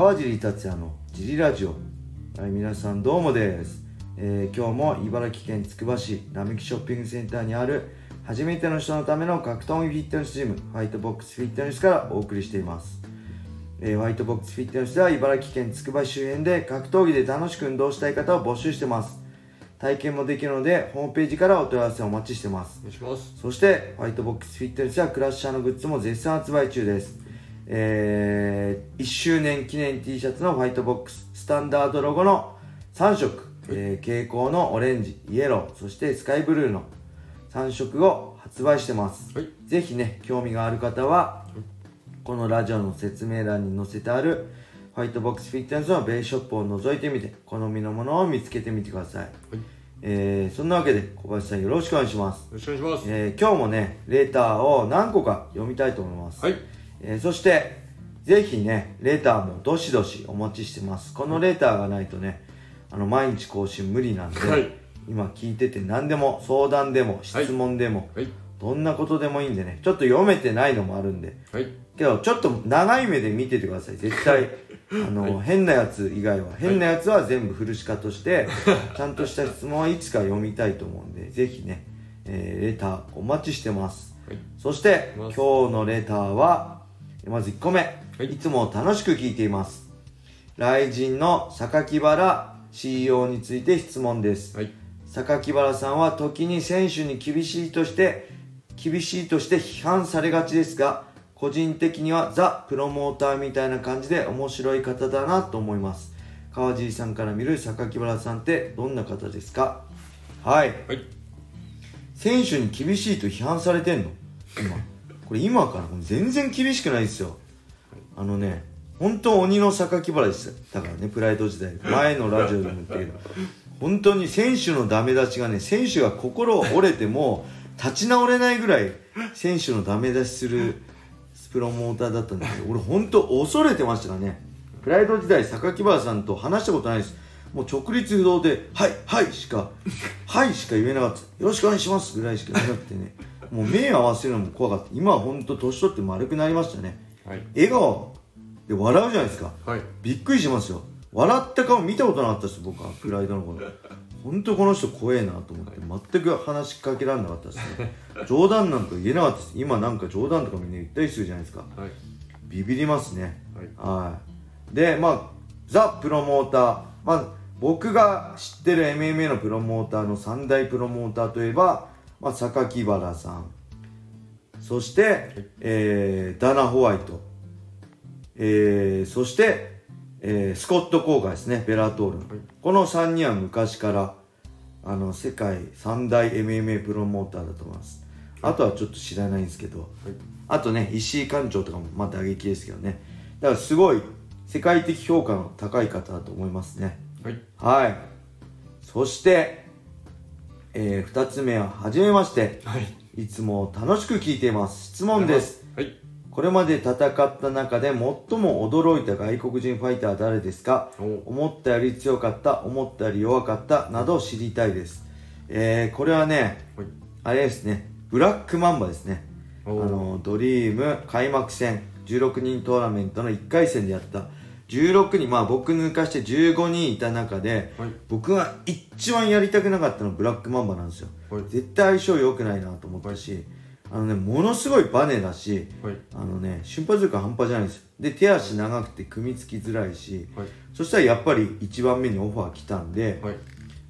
川尻達也のジリラジオ、はい、皆さんどうもです、えー、今日も茨城県つくば市並木ショッピングセンターにある初めての人のための格闘技フィットネスジムホワイトボックスフィットネスからお送りしています、えー、ホワイトボックスフィットネスでは茨城県つくば市周辺で格闘技で楽しく運動したい方を募集してます。体験もできるのでホームページからお問い合わせをお待ちしてます。お願いします。そしてホワイトボックスフィットネスやクラッシャーのグッズも絶賛発売中ですえー、1周年記念 T シャツのホワイトボックス、スタンダードロゴの3色、えー、蛍光のオレンジ、イエロー、そしてスカイブルーの3色を発売してます。はい、ぜひね、興味がある方は、このラジオの説明欄に載せてあるホワイトボックスフィットネスのベースショップを覗いてみて、好みのものを見つけてみてください。はいえー、そんなわけで小林さんよろしくお願いします。よろしくお願いします。えー、今日もね、レーターを何個か読みたいと思います。はい。えー、そして、ぜひね、レーターもどしどしお待ちしてます。このレーターがないとね、あの、毎日更新無理なんで、はい、今聞いてて何でも、相談でも、質問でも、はい、どんなことでもいいんでね、ちょっと読めてないのもあるんで、はい、けど、ちょっと長い目で見ててください。絶対、あの、はい、変なやつ以外は、変なやつは全部フルシカとして、ちゃんとした質問はいつか読みたいと思うんで、ぜひね、えー、レターお待ちしてます。そして、今日のレターは、まず1個目、はい、いつも楽しく聞いています。雷神の榊原 CEO について質問です。はい、榊原さんは時に選手に厳しいとして、厳しいとして批判されがちですが、個人的にはザ・プロモーターみたいな感じで面白い方だなと思います。川尻さんから見る榊原さんってどんな方ですか？はい。はい、選手に厳しいと批判されてんの？今。これ今から全然厳しくないですよ。あのね、本当鬼の榊原でした。だからね、プライド時代。前のラジオでも言ったけど、本当に選手のダメ出しがね、選手が心折れても、立ち直れないぐらい、選手のダメ出しするプロモーターだったんですけど、俺本当恐れてましたからね。プライド時代、榊原さんと話したことないです。もう直立不動で、はい、はいしか、はいしか言えなかった。よろしくお願いしますぐらいしか言えなくてね。もう目合わせるのも怖かった。今は本当年取って丸くなりましたね、はい、笑顔で笑うじゃないですか、はい、びっくりしますよ。笑った顔見たことなかったです僕はプライドの頃本当この人怖えなと思って、全く話しかけられなかったですね。冗談なんか言えなかったです。今なんか冗談とかみんな言ったりするじゃないですか、はい、ビビりますね。はい。でまあザ・プロモーター。まあ僕が知ってる MMA のプロモーターの三大プロモーターといえばまあ、榊原さん。そして、はい、えー、ダナ・ホワイト、えー、そして、えー、スコット・コーガですね。ベラトール、はい、この3人は昔からあの世界三大 MMA プロモーターだと思います。あとはちょっと知らないんですけど、はい、あとね石井館長とかもまあ打撃ですけどね。だからすごい世界的評価の高い方だと思いますね。はい、そしてえー、2つ目は、はじめまして。はい。いつも楽しく聞いています。質問です。はい。これまで戦った中で最も驚いた外国人ファイターは誰ですか？思ったより強かった、思ったより弱かった、など知りたいです。えー、これはね、はい、あれですね、ブラックマンバですね。あの、ドリーム開幕戦、16人トーナメントの1回戦でやった、16人、まあ僕抜かして15人いた中で、はい、僕が一番やりたくなかったのはブラックマンバなんですよ。はい、絶対相性良くないなと思ったし、はい、あのね、ものすごいバネだし、あのね、瞬発力半端じゃないですよ。で、手足長くて組みつきづらいし、そしたらやっぱり1番目にオファー来たんで、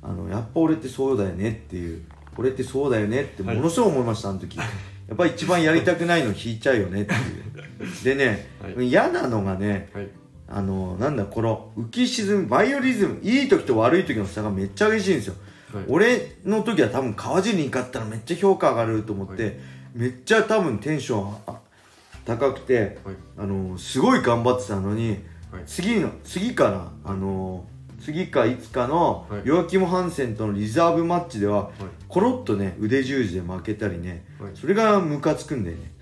あの、やっぱ俺ってそうだよねっていう、俺ってそうだよねってものすごい思いました、あの時。やっぱり一番やりたくないの引いちゃうよねっていう。でね、嫌なのがね、あのなんだこの浮き沈むバイオリズムいい時と悪い時の差がめっちゃ激しいんですよ、はい、俺の時は多分川尻に勝ったらめっちゃ評価上がると思って、はい、めっちゃ多分テンション高くて、はい、あのすごい頑張ってたのに、次の次からあの次かいつかのヨアキム・ハンセンとのリザーブマッチでは、コロッとね腕十字で負けたりね、それがムカつくんだよね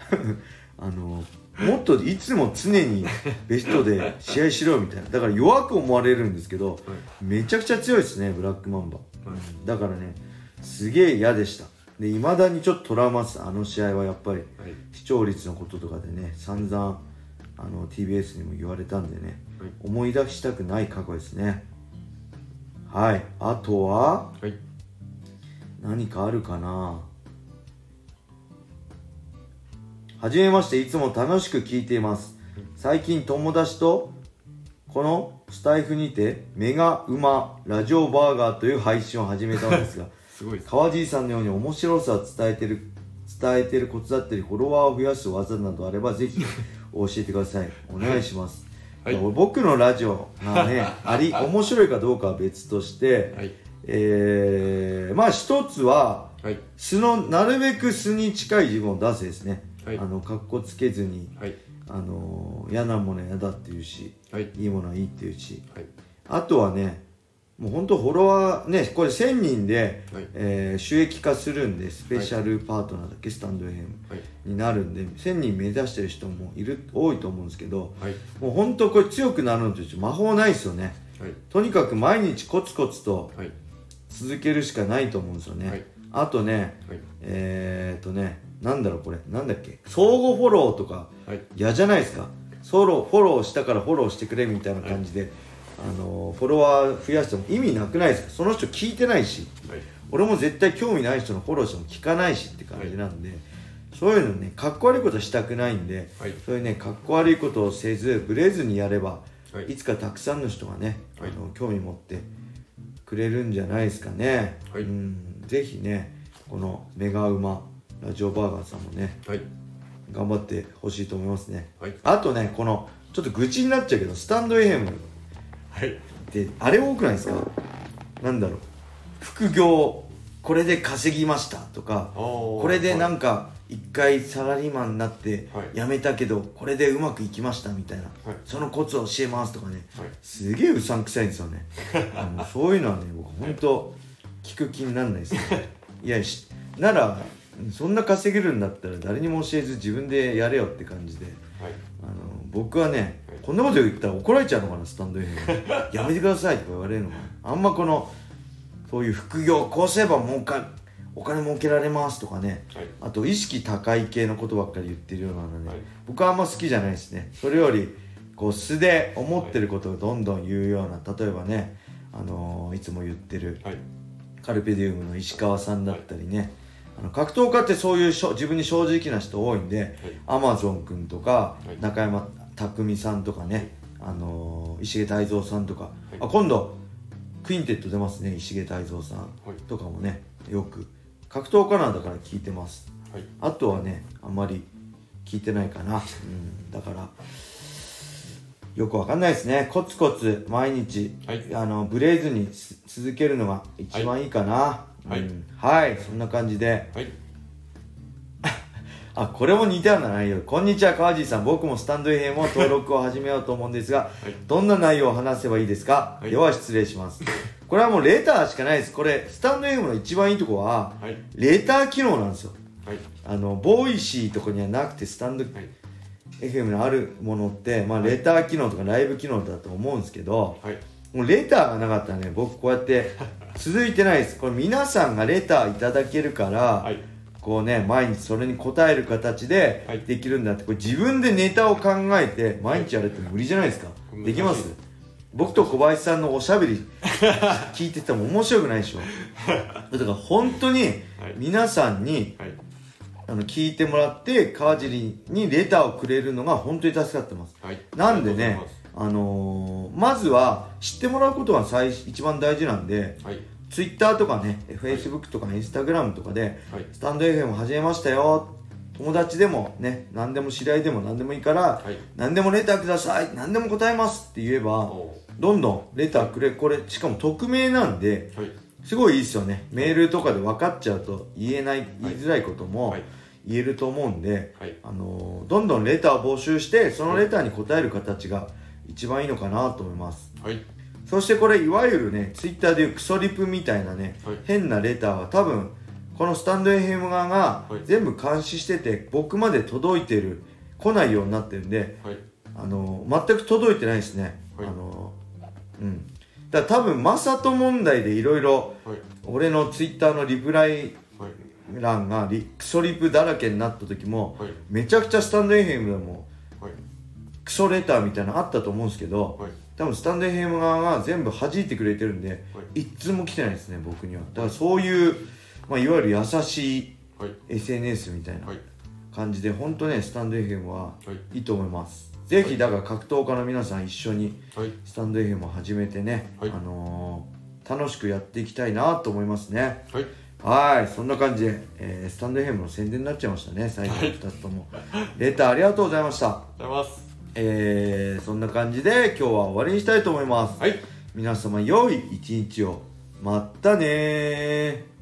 あのもっといつも常にベストで試合しろみたいな。だから弱く思われるんですけど、はい、めちゃくちゃ強いですねブラックマンバ、はい、だからねすげえ嫌でした。でいまだにちょっとトラウマっす。あの試合はやっぱり、はい、視聴率のこととかでね散々あの TBS にも言われたんでね、はい。思い出したくない過去ですね。はい。あとははい。何かあるかな？はじめましていつも楽しく聞いています。最近友達とこのスタイフにてメガウマラジオバーガーという配信を始めたのですが すごいです川爺さんのように面白さを伝えてる伝えてるコツだったりフォロワーを増やす技などあればぜひ教えてください。お願いします、はい。僕のラジオがね あり面白いかどうかは別として、はい。えー、まあ一つははい。素のなるべく素に近い自分を出すですね、はい。あのかっこつけずにはい。あの嫌なものは嫌だっていうしはい。いいものはいいっていうし。はい。あとはねもう本当フォロワーねこれ1000人で、はい。えー収益化するんでスペシャルパートナーだけスタンドい。になるんで1000人目指してる人もいる多いと思うんですけどはい。もう本当これ強くなるのと魔法ないですよね。はい。とにかく毎日コツコツとはい。続けるしかないと思うんですよね、はい。あとねはい。えー、っとねなんだろうこれ。なんだっけ？相互フォローとか。はい。嫌じゃないですか？ソロフォローしたからフォローしてくれみたいな感じで、あのフォロワー増やしても意味なくないですか？その人聞いてないし。はい。俺も絶対興味ない人のフォローしても聞かないしって感じなんで、そういうのねかっこ悪いことしたくないんで、はい。そういうねかっこ悪いことをせずブレずにやれば、はい。い、つかたくさんの人がね、はい。あの興味持ってくれるんじゃないですかね、はい。うん。ぜひねこのメガウマラジオバーガーさんもねはい。頑張ってほしいと思いますね。はい。あとねこのちょっと愚痴になっちゃうけどスタンド FM っはい。てあれ多くないですか？なんだろう。副業これで稼ぎましたとかここれでなんか一回サラリーマンになってはい。辞めたけどこれでうまくいきましたみたいな、はい。そのコツを教えますとかね。はい。すげえうさんくさいんですよね。そういうのはね僕本当聞く気にならないですね。いやしならそんな稼げるんだったら誰にも教えず自分でやれよって感じで。はい。あの僕はね、はい。こんなこと言ったら怒られちゃうのかなスタンド FM やめてくださいとか言われるのかなあんまこのそういう副業こうすれば儲かお金儲けられますとかね。はい。あと意識高い系のことばっかり言ってるようなのね、はい。僕はあんま好きじゃないですね。それよりこう素で思ってることをどんどん言うような例えばねあのーいつも言ってるはい。カルペディウムの石川さんだったりね、格闘家ってそういうしょ自分に正直な人多いんで、アマゾン君とか、はい。中山匠さんとかね、あのー石毛泰造さんとか、はい。あ今度クインテット出ますね石毛泰造さんはい。とかもねよく。格闘家なんだから聞いてます。はい。あとはねあんまり聞いてないかな、うん、だからよくわかんないですね。コツコツ毎日、はい。あのブレずにす続けるのが一番いいかな。はいうんはい、そんな感じで。はい。あこれも似たような内容。こんにちは川地さん。僕もスタンド FM を登録を始めようと思うんですが、はい。どんな内容を話せばいいですか、はい。では失礼します。これはもうレターしかないです。これスタンド FM の一番いいとこははい。レター機能なんですよ。はい。あのボイシーとかにはなくてスタンドはい。FM のあるものって、まあ、レター機能とかライブ機能だと思うんですけどはい。もうレターがなかったらね僕こうやって続いてないです。これ皆さんがレターいただけるから、はい。こうね毎日それに答える形ではい。できるんだって。これ自分でネタを考えて毎日やるって無理じゃないですか、はい。できます？僕と小林さんのおしゃべり聞いてても面白くないでしょ？だから本当に皆さんにはい。あの聞いてもらって川尻にレターをくれるのが本当に助かってます。はい。なんでねありがとうございあのーまずは知ってもらうことが最一番大事なんではい。ツイッターとかね、Facebook とかインスタグラムとかで、はい。スタンド FM 始めましたよ。友達でもね、何でも知り合いでも何でもいいから、はい。何でもレターください。何でも答えますって言えば、おどんどんレターくれ、これ、しかも匿名なんで、はい。すごいいいですよね。メールとかで分かっちゃうと言えない、言いづらいこともはい。言えると思うんで、はい。あのーどんどんレターを募集して、そのレターに答える形が一番いいのかなと思います。はい。そしてこれいわゆるねツイッターでいうクソリプみたいなね、はい。変なレターは多分このスタンド FM 側がはい。全部監視してて僕まで届いてる来ないようになってるんではい。あの全く届いてないですね、はい。あのうん。だから多分マサト問題でいろいろはい。俺のツイッターのリプライはい。欄がリクソリプだらけになった時もはい。めちゃくちゃスタンド FM でもはいクソレターみたいなのあったと思うんですけど、はい。多分スタンド FM 側が全部弾いてくれてるんで、はい。一通も来てないですね僕には。だからそういう、まあ、いわゆる優しいはい。SNS みたいなはい。感じで本当ねスタンド FM ははい。いいと思います。ぜひだから格闘家の皆さん一緒にはい。スタンド FM を始めてね、はい。あのー楽しくやっていきたいなと思いますね。はい。はい。そんな感じで、えースタンド FM の宣伝になっちゃいましたね最後の2つとも、レターありがとうございました。ありがとうございますえー、そんな感じで今日は終わりにしたいと思います、はい。皆様良い一日を。まったねー